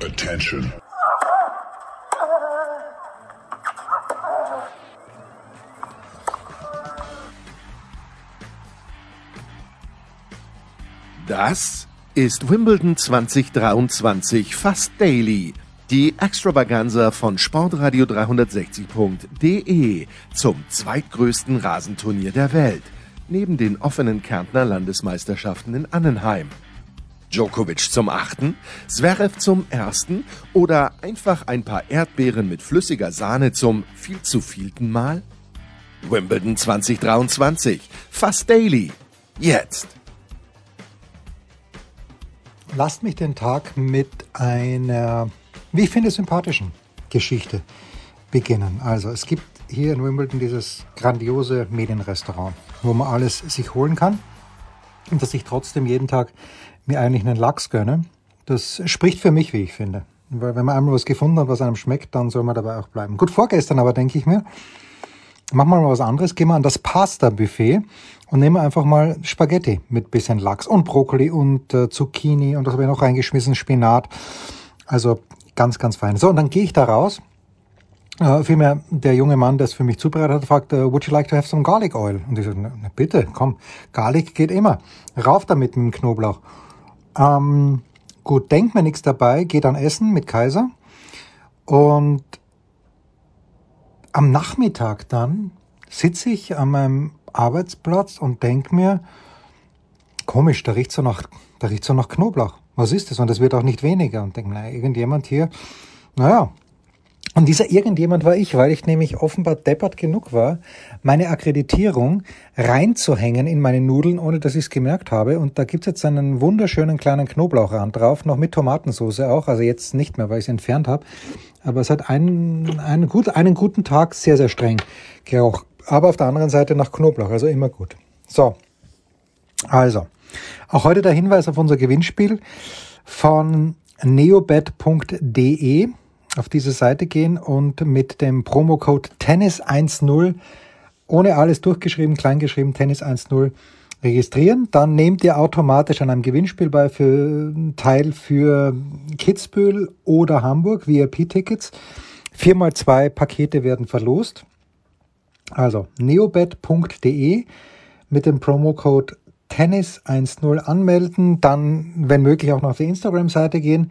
Attention. Das ist Wimbledon 2023 fast daily. Die Extravaganza von Sportradio 360.de zum zweitgrößten Rasenturnier der Welt, neben den offenen Kärntner Landesmeisterschaften in Annenheim. Djokovic zum achten, Zverev zum ersten oder einfach ein paar Erdbeeren mit flüssiger Sahne zum viel zu vielten Mal? Wimbledon 2023, fast daily. Jetzt. Lasst mich den Tag mit einer, wie ich finde, sympathischen Geschichte beginnen. Also es gibt hier in Wimbledon dieses grandiose Medienrestaurant, wo man alles sich holen kann und dass ich trotzdem jeden Tag mir eigentlich einen Lachs gönne. Das spricht für mich, wie ich finde. Weil wenn man einmal was gefunden hat, was einem schmeckt, dann soll man dabei auch bleiben. Gut, vorgestern aber denke ich mir, machen wir mal was anderes, gehen wir an das Pasta-Buffet und nehmen einfach mal Spaghetti mit bisschen Lachs und Brokkoli und äh, Zucchini und das habe ich noch reingeschmissen, Spinat. Also ganz, ganz fein. So, und dann gehe ich da raus. Äh, vielmehr der junge Mann, der es für mich zubereitet hat, fragt, uh, would you like to have some garlic oil? Und ich sage, bitte, komm, Garlic geht immer. Rauf damit mit dem Knoblauch. Ähm, gut, denkt mir nichts dabei, geht dann essen mit Kaiser. Und am Nachmittag dann sitze ich an meinem Arbeitsplatz und denke mir, komisch, da riecht so nach, da riecht so nach Knoblauch. Was ist das? Und es wird auch nicht weniger. Und denke, naja, irgendjemand hier, naja. Und dieser irgendjemand war ich, weil ich nämlich offenbar deppert genug war, meine Akkreditierung reinzuhängen in meine Nudeln, ohne dass ich es gemerkt habe. Und da gibt's jetzt einen wunderschönen kleinen Knoblauchrand drauf, noch mit Tomatensauce auch. Also jetzt nicht mehr, weil ich es entfernt habe. Aber es hat einen, einen, gut, einen guten Tag sehr, sehr streng gerochen aber auf der anderen Seite nach Knoblauch, also immer gut. So, also, auch heute der Hinweis auf unser Gewinnspiel von neobet.de auf diese Seite gehen und mit dem Promocode Tennis10 ohne alles durchgeschrieben, kleingeschrieben Tennis10 registrieren. Dann nehmt ihr automatisch an einem Gewinnspiel bei für Teil für Kitzbühel oder Hamburg VIP-Tickets. Viermal zwei Pakete werden verlost. Also neobet.de mit dem Promocode Tennis10 anmelden, dann, wenn möglich, auch noch auf die Instagram-Seite gehen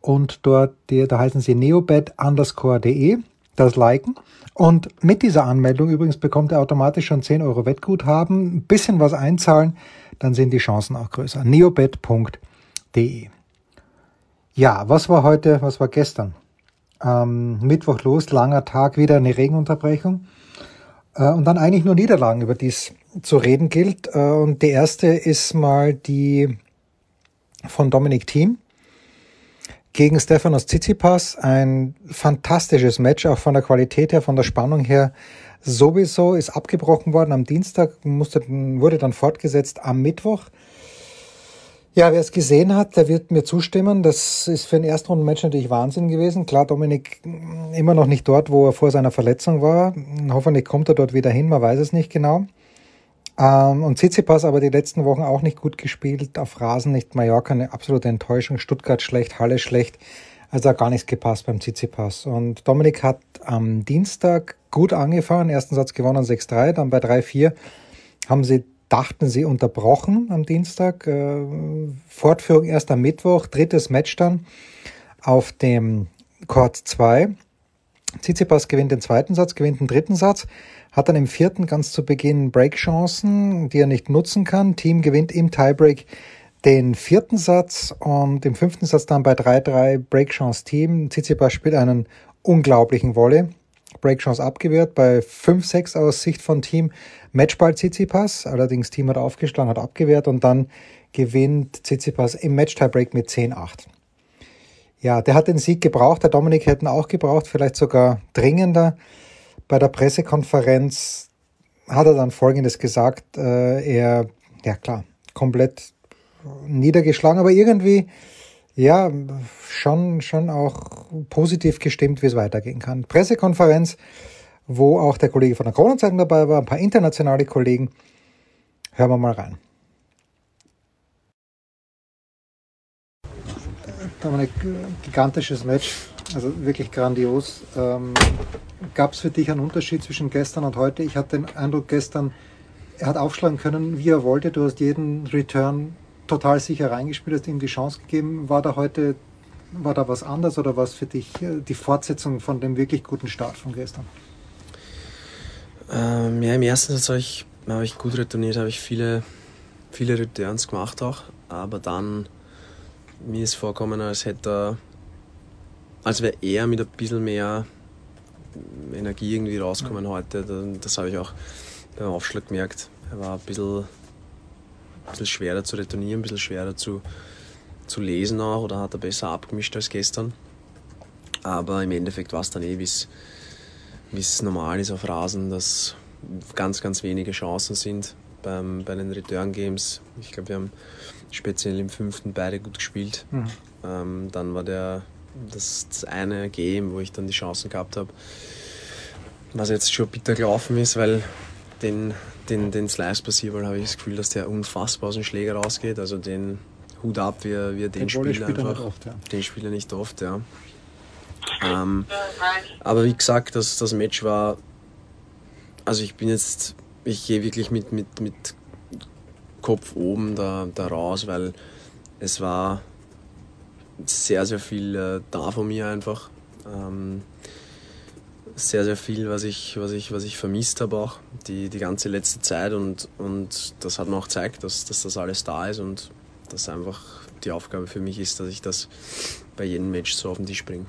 und dort, da heißen sie neobet underscore.de, das liken. Und mit dieser Anmeldung übrigens bekommt ihr automatisch schon 10 Euro Wettguthaben, ein bisschen was einzahlen, dann sind die Chancen auch größer. neobet.de. Ja, was war heute, was war gestern? Ähm, Mittwoch los, langer Tag, wieder eine Regenunterbrechung. Äh, und dann eigentlich nur Niederlagen, über die es zu reden gilt. Äh, und die erste ist mal die von Dominik Thiem gegen Stefanos Tsitsipas. Ein fantastisches Match, auch von der Qualität her, von der Spannung her. Sowieso ist abgebrochen worden am Dienstag, musste, wurde dann fortgesetzt am Mittwoch. Ja, wer es gesehen hat, der wird mir zustimmen. Das ist für ein Erstrundenmatch natürlich Wahnsinn gewesen. Klar, Dominik immer noch nicht dort, wo er vor seiner Verletzung war. Hoffentlich kommt er dort wieder hin, man weiß es nicht genau. Ähm, und Tsitsipas aber die letzten Wochen auch nicht gut gespielt. Auf Rasen nicht Mallorca, eine absolute Enttäuschung. Stuttgart schlecht, Halle schlecht. Also hat gar nichts gepasst beim Tsitsipas. Und Dominik hat am Dienstag gut angefangen. Ersten Satz gewonnen 6-3, dann bei 3-4 haben sie dachten sie unterbrochen am Dienstag. Äh, Fortführung erst am Mittwoch, drittes Match dann auf dem Court 2. Tsitsipas gewinnt den zweiten Satz, gewinnt den dritten Satz, hat dann im vierten ganz zu Beginn Breakchancen, die er nicht nutzen kann. Team gewinnt im Tiebreak den vierten Satz und im fünften Satz dann bei 3-3 Breakchance Team. Tsitsipas spielt einen unglaublichen Volley. Breakchance abgewehrt bei 5-6 aus Sicht von Team. Matchball Tsitsipas, allerdings Team hat aufgeschlagen, hat abgewehrt und dann gewinnt Tsitsipas im Match-Tiebreak mit 10-8. Ja, der hat den Sieg gebraucht, der Dominik hätten auch gebraucht, vielleicht sogar dringender. Bei der Pressekonferenz hat er dann Folgendes gesagt, äh, er, ja klar, komplett niedergeschlagen, aber irgendwie, ja, schon, schon auch positiv gestimmt, wie es weitergehen kann. Pressekonferenz, wo auch der Kollege von der Kronenzeitung dabei war, ein paar internationale Kollegen. Hören wir mal rein. Dominik, gigantisches Match, also wirklich grandios. Ähm, Gab es für dich einen Unterschied zwischen gestern und heute? Ich hatte den Eindruck, gestern, er hat aufschlagen können, wie er wollte. Du hast jeden Return total sicher reingespielt, hast ihm die Chance gegeben. War da heute, war da was anders oder was für dich äh, die Fortsetzung von dem wirklich guten Start von gestern? Ähm, ja, im ersten Satz habe ich, hab ich gut retourniert, habe ich viele, viele Returns gemacht auch, aber dann mir ist vorkommen, als hätte er, als wäre er mit ein bisschen mehr Energie irgendwie rauskommen heute. Das habe ich auch beim Aufschlag gemerkt. Er war ein bisschen, ein bisschen schwerer zu retournieren, ein bisschen schwerer zu, zu lesen auch oder hat er besser abgemischt als gestern. Aber im Endeffekt war es dann eh, wie es normal ist auf Rasen, dass ganz, ganz wenige Chancen sind beim, bei den Return Games. Ich glaube, wir haben speziell im fünften beide gut gespielt. Mhm. Ähm, dann war der, das, das, eine Game, wo ich dann die Chancen gehabt habe, was jetzt schon bitter gelaufen ist, weil den, den, den Slice Passival habe ich das Gefühl, dass der unfassbar aus dem Schläger rausgeht. Also den Hut ab, wie er, wie er den, den spielt einfach. Oft, ja. Den spielt er nicht oft, ja. Ähm, aber wie gesagt, das, das Match war. Also ich bin jetzt, ich gehe wirklich mit, mit, mit Kopf oben da, da raus, weil es war sehr, sehr viel äh, da von mir einfach. Ähm, sehr, sehr viel, was ich, was ich, was ich vermisst habe auch, die, die ganze letzte Zeit und, und das hat mir auch gezeigt, dass, dass das alles da ist und dass einfach die Aufgabe für mich ist, dass ich das bei jedem Match so auf den Tisch bringe.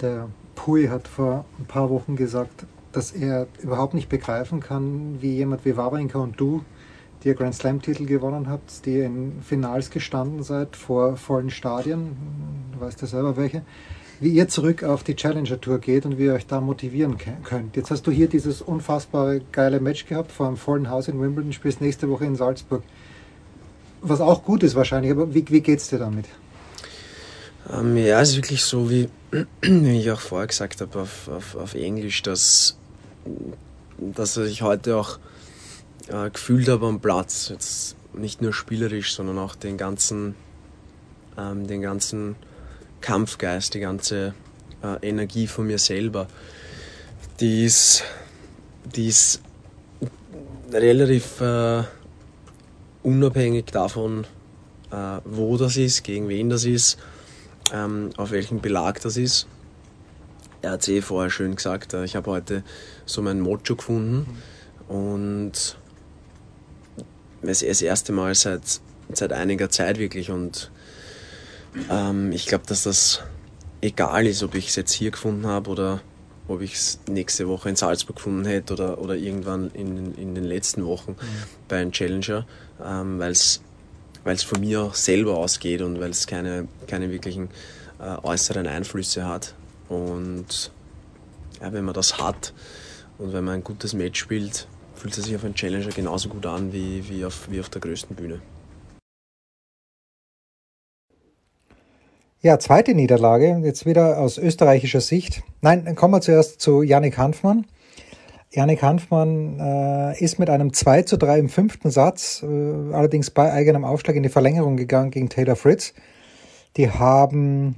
Der Pui hat vor ein paar Wochen gesagt, dass er überhaupt nicht begreifen kann, wie jemand wie Wawrinka und du die ihr Grand Slam-Titel gewonnen habt, die in Finals gestanden seid vor vollen Stadien, du weißt ja selber welche, wie ihr zurück auf die Challenger Tour geht und wie ihr euch da motivieren könnt. Jetzt hast du hier dieses unfassbare geile Match gehabt vor einem vollen Haus in Wimbledon, spielst nächste Woche in Salzburg. Was auch gut ist wahrscheinlich, aber wie, wie es dir damit? Ähm, ja, es ist wirklich so, wie, wie ich auch vorher gesagt habe auf, auf, auf Englisch, dass, dass ich heute auch äh, gefühlt habe am Platz. Jetzt nicht nur spielerisch, sondern auch den ganzen, ähm, den ganzen Kampfgeist, die ganze äh, Energie von mir selber. Die ist, die ist relativ äh, unabhängig davon, äh, wo das ist, gegen wen das ist, ähm, auf welchem Belag das ist. Er hat es eh vorher schön gesagt, äh, ich habe heute so mein Mojo gefunden und das, das erste Mal seit, seit einiger Zeit wirklich und ähm, ich glaube, dass das egal ist, ob ich es jetzt hier gefunden habe oder ob ich es nächste Woche in Salzburg gefunden hätte oder, oder irgendwann in, in den letzten Wochen mhm. bei einem Challenger, ähm, weil es von mir selber ausgeht und weil es keine, keine wirklichen äh, äußeren Einflüsse hat. Und ja, wenn man das hat und wenn man ein gutes Match spielt, fühlt es sich auf einem Challenger genauso gut an wie, wie, auf, wie auf der größten Bühne. Ja, zweite Niederlage, jetzt wieder aus österreichischer Sicht. Nein, dann kommen wir zuerst zu Yannick Hanfmann. Yannick Hanfmann äh, ist mit einem 2 zu 3 im fünften Satz, äh, allerdings bei eigenem Aufschlag in die Verlängerung gegangen gegen Taylor Fritz. Die haben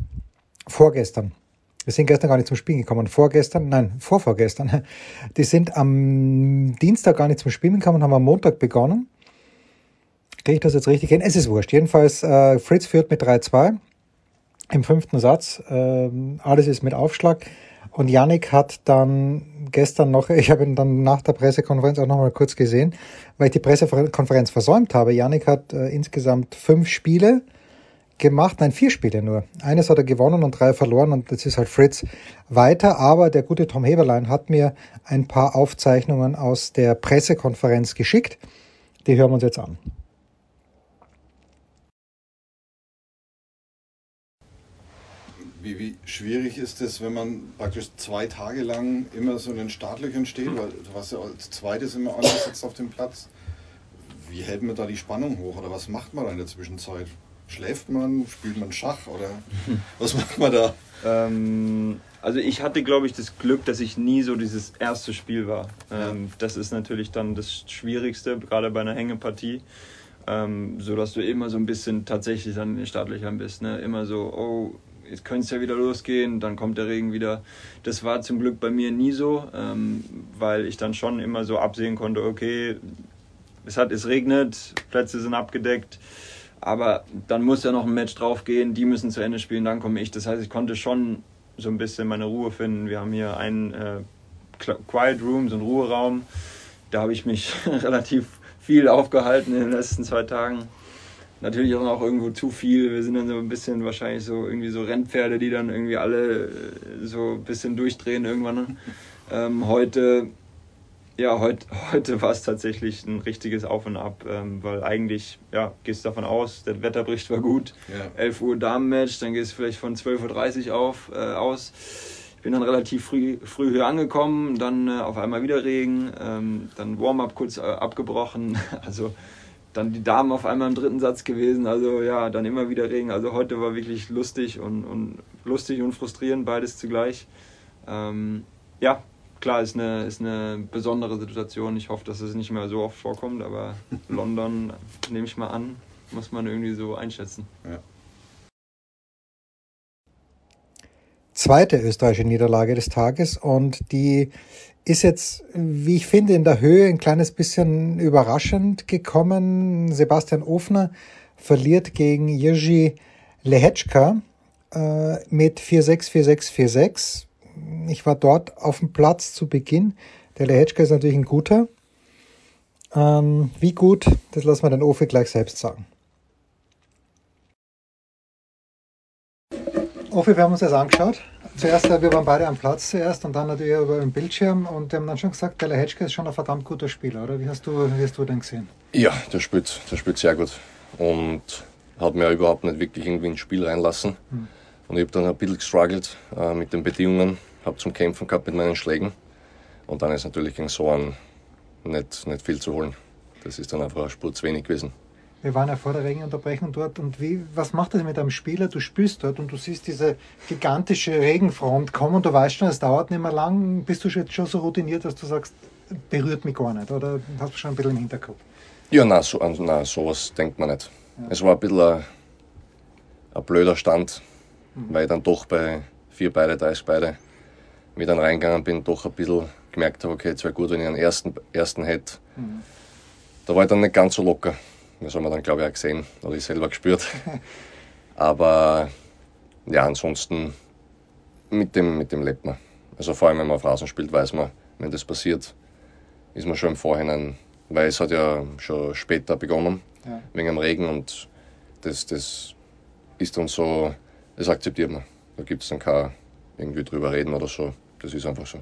vorgestern wir sind gestern gar nicht zum Spielen gekommen. Vorgestern, nein, vorvorgestern. Die sind am Dienstag gar nicht zum Spielen gekommen, haben am Montag begonnen. Kriege ich das jetzt richtig hin? Es ist wurscht. Jedenfalls, äh, Fritz führt mit 3-2 im fünften Satz. Äh, alles ist mit Aufschlag. Und Yannick hat dann gestern noch, ich habe ihn dann nach der Pressekonferenz auch noch mal kurz gesehen, weil ich die Pressekonferenz versäumt habe. Yannick hat äh, insgesamt fünf Spiele gemacht, nein, vier Spiele nur. Eines hat er gewonnen und drei verloren und jetzt ist halt Fritz weiter. Aber der gute Tom Heberlein hat mir ein paar Aufzeichnungen aus der Pressekonferenz geschickt. Die hören wir uns jetzt an. Wie, wie schwierig ist es, wenn man praktisch zwei Tage lang immer so in den Startlöchern steht, weil du warst ja als zweites immer angesetzt auf dem Platz. Wie hält man da die Spannung hoch oder was macht man da in der Zwischenzeit? Schläft man? Spielt man Schach? Oder was macht man da? Ähm, also ich hatte, glaube ich, das Glück, dass ich nie so dieses erste Spiel war. Ähm, das ist natürlich dann das Schwierigste, gerade bei einer Hängepartie. ähm, sodass du immer so ein bisschen tatsächlich dann in den Startlöchern bist. Ne? Immer so, oh, jetzt könnte es ja wieder losgehen, dann kommt der Regen wieder. Das war zum Glück bei mir nie so, ähm, weil ich dann schon immer so absehen konnte, okay, es hat, es regnet, Plätze sind abgedeckt, aber dann muss ja noch ein Match draufgehen, die müssen zu Ende spielen, dann komme ich. Das heißt, ich konnte schon so ein bisschen meine Ruhe finden. Wir haben hier einen äh, Quiet Room, so einen Ruheraum. Da habe ich mich relativ viel aufgehalten in den letzten zwei Tagen. Natürlich auch irgendwo zu viel. Wir sind dann so ein bisschen wahrscheinlich so irgendwie so Rennpferde, die dann irgendwie alle äh, so ein bisschen durchdrehen irgendwann. Ähm, heute ja, heute, heute war es tatsächlich ein richtiges Auf und Ab, ähm, weil eigentlich, ja, gehst davon aus, der Wetterbericht war gut. Ja. 11 Uhr Damenmatch, dann gehst du vielleicht von 12.30 Uhr auf, äh, aus. Ich bin dann relativ früh, früh hier angekommen, dann äh, auf einmal wieder Regen, ähm, dann Warm-up kurz äh, abgebrochen, also dann die Damen auf einmal im dritten Satz gewesen, also ja, dann immer wieder Regen. Also heute war wirklich lustig und, und lustig und frustrierend, beides zugleich. Ähm, ja, klar, ist eine, ist eine besondere Situation. Ich hoffe, dass es nicht mehr so oft vorkommt, aber London, nehme ich mal an, muss man irgendwie so einschätzen. Ja. Zweite österreichische Niederlage des Tages und die ist jetzt, wie ich finde, in der Höhe ein kleines bisschen überraschend gekommen. Sebastian Ofner verliert gegen Jerzy Lehetschka äh, mit 4-6, 4-6, 4-6 ich war dort auf dem Platz zu Beginn. Der Lehetschka ist natürlich ein guter. Ähm, wie gut, das lassen wir den Ofe gleich selbst sagen. Ofe, wir haben uns das angeschaut. Zuerst, äh, wir waren beide am Platz zuerst und dann natürlich über den Bildschirm und wir haben dann schon gesagt, der Lehetschka ist schon ein verdammt guter Spieler, oder? Wie hast du, wie hast du den gesehen? Ja, der spielt, der spielt sehr gut und hat mir überhaupt nicht wirklich irgendwie ins Spiel reinlassen. Hm. Und ich habe dann ein bisschen gestruggelt äh, mit den Bedingungen habe zum Kämpfen gehabt mit meinen Schlägen. Und dann ist natürlich gegen so einen nicht, nicht viel zu holen. Das ist dann einfach eine Spur zu wenig gewesen. Wir waren ja vor der Regenunterbrechung dort und wie, was macht das mit einem Spieler? Du spielst dort und du siehst diese gigantische Regenfront kommen und du weißt schon, es dauert nicht mehr lang. Bist du jetzt schon so routiniert, dass du sagst, berührt mich gar nicht? Oder hast du schon ein bisschen im Hinterkopf? Ja, nein, so, nein sowas denkt man nicht. Ja. Es war ein bisschen ein, ein blöder Stand, mhm. weil ich dann doch bei vier Beide, drei Beide wie ich dann reingegangen bin, doch ein bisschen gemerkt habe, okay, es wäre gut, wenn ich einen ersten, ersten hätte. Mhm. Da war ich dann nicht ganz so locker. Das haben wir dann, glaube ich, auch gesehen oder ich selber gespürt. Aber ja, ansonsten mit dem, mit dem lebt man. Also vor allem, wenn man auf Rasen spielt, weiß man, wenn das passiert, ist man schon im Vorhinein, weil es hat ja schon später begonnen, ja. wegen dem Regen und das, das ist dann so, das akzeptiert man. Da gibt es dann kein irgendwie drüber reden oder so. Das ist einfach so.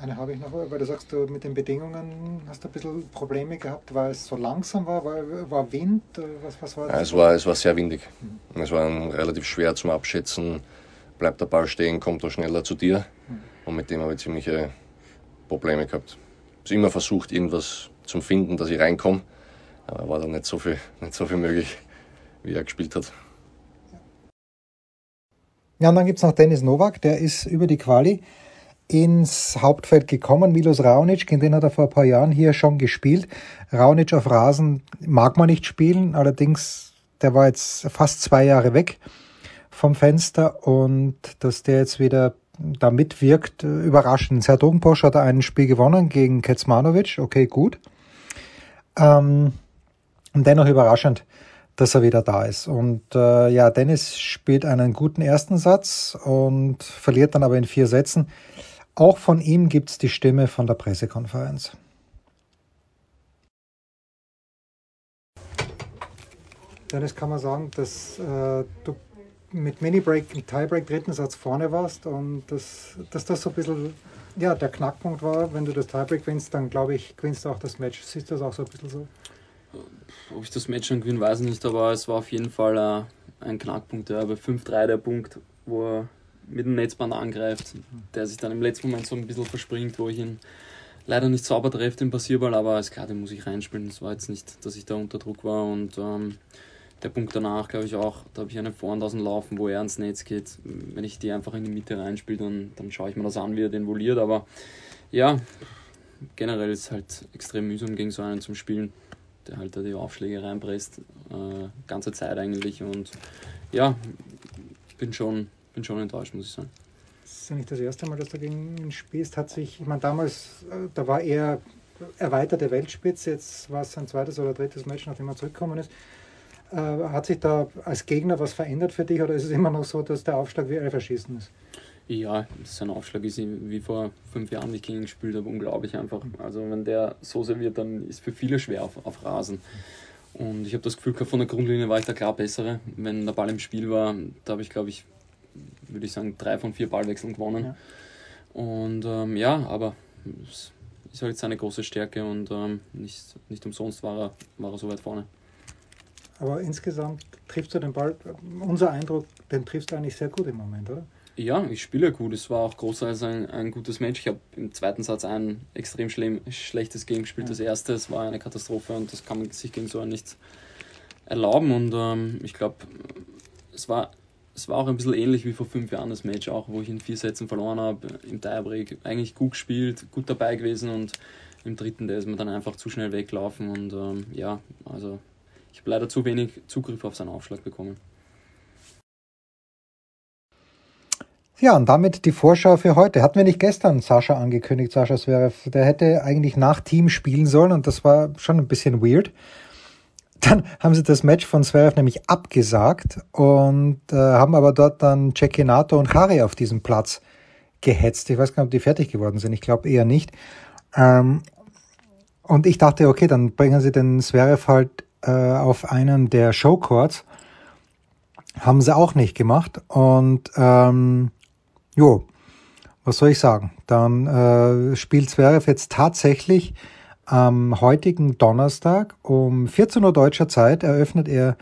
Eine habe ich noch, weil du sagst, du mit den Bedingungen hast du ein bisschen Probleme gehabt, weil es so langsam war, war, war Wind, was, was war? Ja, es, war, es war sehr windig. Mhm. Es war relativ schwer zum Abschätzen, bleibt der Ball stehen, kommt er schneller zu dir. Mhm. Und mit dem habe ich ziemliche Probleme gehabt. Ich habe immer versucht, irgendwas zu finden, dass ich reinkomme, aber war dann nicht so viel, nicht so viel möglich, wie er gespielt hat. Ja, und dann gibt es noch Dennis Nowak, der ist über die Quali ins Hauptfeld gekommen. Milos Raonic, den hat er vor ein paar Jahren hier schon gespielt. Raonic auf Rasen mag man nicht spielen, allerdings der war jetzt fast zwei Jahre weg vom Fenster und dass der jetzt wieder da mitwirkt, überraschend. Herr Drogenposch hat ein Spiel gewonnen gegen Kecmanovic, okay, gut. Ähm, und dennoch überraschend, dass er wieder da ist. Und äh, ja, Dennis spielt einen guten ersten Satz und verliert dann aber in vier Sätzen. Auch von ihm gibt es die Stimme von der Pressekonferenz. Dennis, kann man sagen, dass äh, du mit Mini-Break im Tiebreak dritten Satz vorne warst und dass, dass das so ein bisschen ja, der Knackpunkt war. Wenn du das Tiebreak gewinnst, dann glaube ich, gewinnst du auch das Match. Siehst du das auch so ein bisschen so? Ob ich das Match schon gewinne, weiß ich nicht, aber es war auf jeden Fall äh, ein Knackpunkt. Ja. Bei 5-3 der Punkt, wo er mit dem Netzband angreift, der sich dann im letzten Moment so ein bisschen verspringt, wo ich ihn leider nicht sauber treffe, den Passierball, aber klar, den muss ich reinspielen. Es war jetzt nicht, dass ich da unter Druck war und ähm, der Punkt danach, glaube ich auch, da habe ich eine Vorhand aus dem Laufen, wo er ans Netz geht. Wenn ich die einfach in die Mitte reinspiele, dann, dann schaue ich mir das an, wie er den voliert, aber ja, generell ist es halt extrem mühsam gegen so einen zum Spielen. der halt da die Aufschläge reinpresst, äh, ganze Zeit eigentlich. Und ja, bin schon, bin schon enttäuscht, muss ich sagen. Das ist ja nicht das erste Mal, dass du gegen ihn spielst. Hat sich, ich meine, damals, äh, da war er erweiterte Weltspitze, jetzt war es sein zweites oder drittes Match, nachdem er zurückgekommen ist. Äh, hat sich da als Gegner was verändert für dich oder ist es immer noch so, dass der Aufschlag wie Elferschießen ist? Ja, sein Aufschlag ist wie vor fünf Jahren, wie ich gegen ihn gespielt habe, unglaublich einfach. Also wenn der so serviert, dann ist für viele schwer auf, auf Rasen. Und ich habe das Gefühl, von der Grundlinie war ich da klar bessere. Wenn der Ball im Spiel war, da habe ich, glaube ich, würde ich sagen, drei von vier Ballwechseln gewonnen. Ja. Und ähm, ja, aber es ist halt seine große Stärke und ähm, nicht, nicht umsonst war er, war er so weit vorne. Aber insgesamt triffst du den Ball, unser Eindruck, den triffst du eigentlich sehr gut im Moment, oder? Ja, ich spiele gut. Es war auch großartig ein, ein gutes Match. Ich habe im zweiten Satz ein extrem schlechtes Game gespielt. Ja. Das erste, es war eine Katastrophe und das kann man sich gegen so einen nicht erlauben. Und ähm, ich glaube, es war, es war auch ein bisschen ähnlich wie vor fünf Jahren das Match, auch wo ich in vier Sätzen verloren habe. Im Tiebreak eigentlich gut gespielt, gut dabei gewesen und im dritten, der ist mir dann einfach zu schnell weglaufen. Und ähm, ja, also ich habe leider zu wenig Zugriff auf seinen Aufschlag bekommen. Ja, und damit die Vorschau für heute. Hatten wir nicht gestern Sascha angekündigt, Sascha Zverev. Der hätte eigentlich nach Team spielen sollen und das war schon ein bisschen weird. Dann haben sie das Match von Zverev nämlich abgesagt und äh, haben aber dort dann Cecchinato und Harry auf diesem Platz gehetzt. Ich weiß gar nicht, ob die fertig geworden sind. Ich glaube eher nicht. Ähm, und ich dachte, okay, dann bringen sie den Zverev halt äh, auf einen der Showcourts. Haben sie auch nicht gemacht. Und ähm, Jo, was soll ich sagen? Dann äh, spielt Zverev jetzt tatsächlich am heutigen Donnerstag um 14 Uhr deutscher Zeit eröffnet er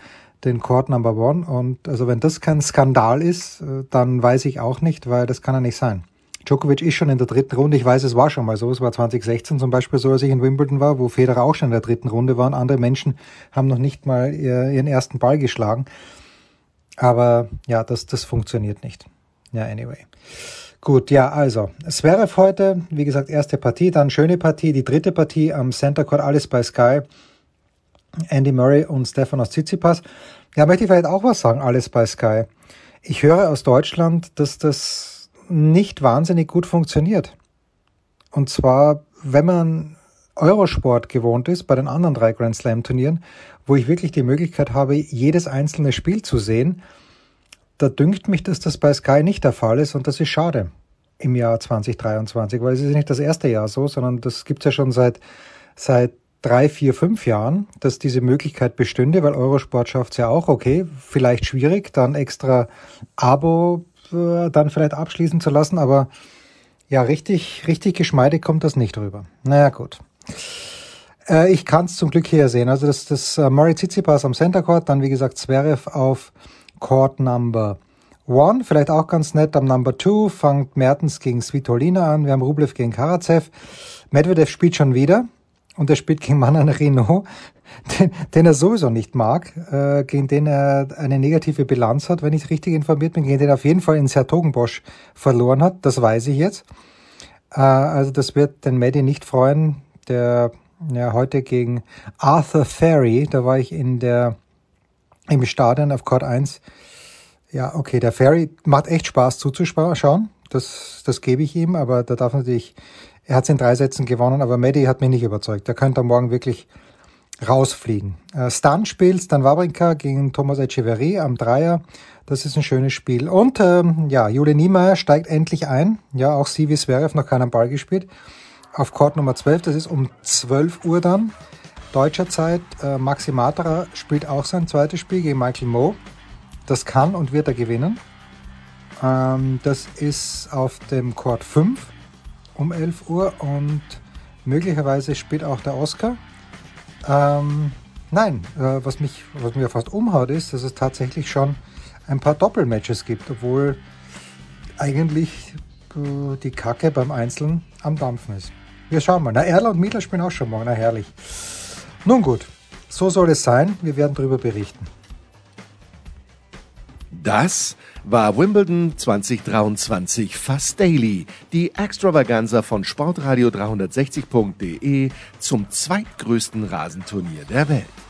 den Court Number One. Und also wenn das kein Skandal ist, äh, dann weiß ich auch nicht, weil das kann ja nicht sein. Djokovic ist schon in der dritten Runde. Ich weiß, es war schon mal so. Es war 2016 zum Beispiel so, als ich in Wimbledon war, wo Federer auch schon in der dritten Runde war. Und andere Menschen haben noch nicht mal ihren ersten Ball geschlagen. Aber ja, das, das funktioniert nicht. Ja, anyway. Gut, ja, also, Zverev heute, wie gesagt, erste Partie, dann schöne Partie, die dritte Partie am Center Court, alles bei Sky. Andy Murray und Stefanos Tsitsipas. Ja, möchte ich vielleicht auch was sagen, alles bei Sky. Ich höre aus Deutschland, dass das nicht wahnsinnig gut funktioniert. Und zwar, wenn man Eurosport gewohnt ist, bei den anderen drei Grand Slam Turnieren, wo ich wirklich die Möglichkeit habe, jedes einzelne Spiel zu sehen, da dünkt mich, dass das bei Sky nicht der Fall ist und das ist schade im Jahr 2023, weil es ist nicht das erste Jahr so, sondern das gibt es ja schon seit, seit drei, vier, fünf Jahren, dass diese Möglichkeit bestünde, weil Eurosport schafft es ja auch, okay, vielleicht schwierig, dann extra Abo äh, dann vielleicht abschließen zu lassen, aber ja, richtig, richtig geschmeidig kommt das nicht rüber. Naja, gut. Äh, ich kann es zum Glück hier sehen. Also das, das äh, Murray Tsitsipas am Center Court, dann wie gesagt Zverev auf Chord Number One, vielleicht auch ganz nett. Am Number Two fängt Mertens gegen Svitolina an. Wir haben Rublev gegen Karatsev. Medvedev spielt schon wieder und er spielt gegen Manan Renault, den, den er sowieso nicht mag, äh, gegen den er eine negative Bilanz hat, wenn ich richtig informiert bin, gegen den er auf jeden Fall in Sertogenbosch verloren hat. Das weiß ich jetzt. Äh, also das wird den Medi nicht freuen. Der ja, heute gegen Arthur Ferry, da war ich in der im Stadion auf Court 1. Ja, okay, der Ferry macht echt Spaß zuzuschauen. Das, das gebe ich ihm, aber da darf natürlich, er hat es in drei Sätzen gewonnen, aber Medi hat mich nicht überzeugt. Der könnte morgen wirklich rausfliegen. Äh, Stan spielt dann Wawrinka gegen Thomas Echeverry am Dreier. Das ist ein schönes Spiel. Und ähm, ja, Jule Niemeyer steigt endlich ein. Ja, auch sie wie Zverev noch keinen Ball gespielt. Auf Court Nummer 12, das ist um 12 Uhr dann deutscher Zeit. Äh, Maxi Matra spielt auch sein zweites Spiel gegen Michael Moe. Das kann und wird er gewinnen. Ähm, das ist auf dem Court 5 um 11 Uhr und möglicherweise spielt auch der Oscar. Ähm, nein, äh, was, mich, was mir fast umhaut ist, dass es tatsächlich schon ein paar Doppelmatches gibt, obwohl eigentlich äh, die Kacke beim Einzelnen am Dampfen ist. Wir schauen mal. Na, Erla und Miedler spielen auch schon morgen. Na, herrlich. Nun gut, so soll es sein. Wir werden darüber berichten. Das war Wimbledon 2023 fast daily, die Extravaganza von Sportradio 360.de zum zweitgrößten Rasenturnier der Welt.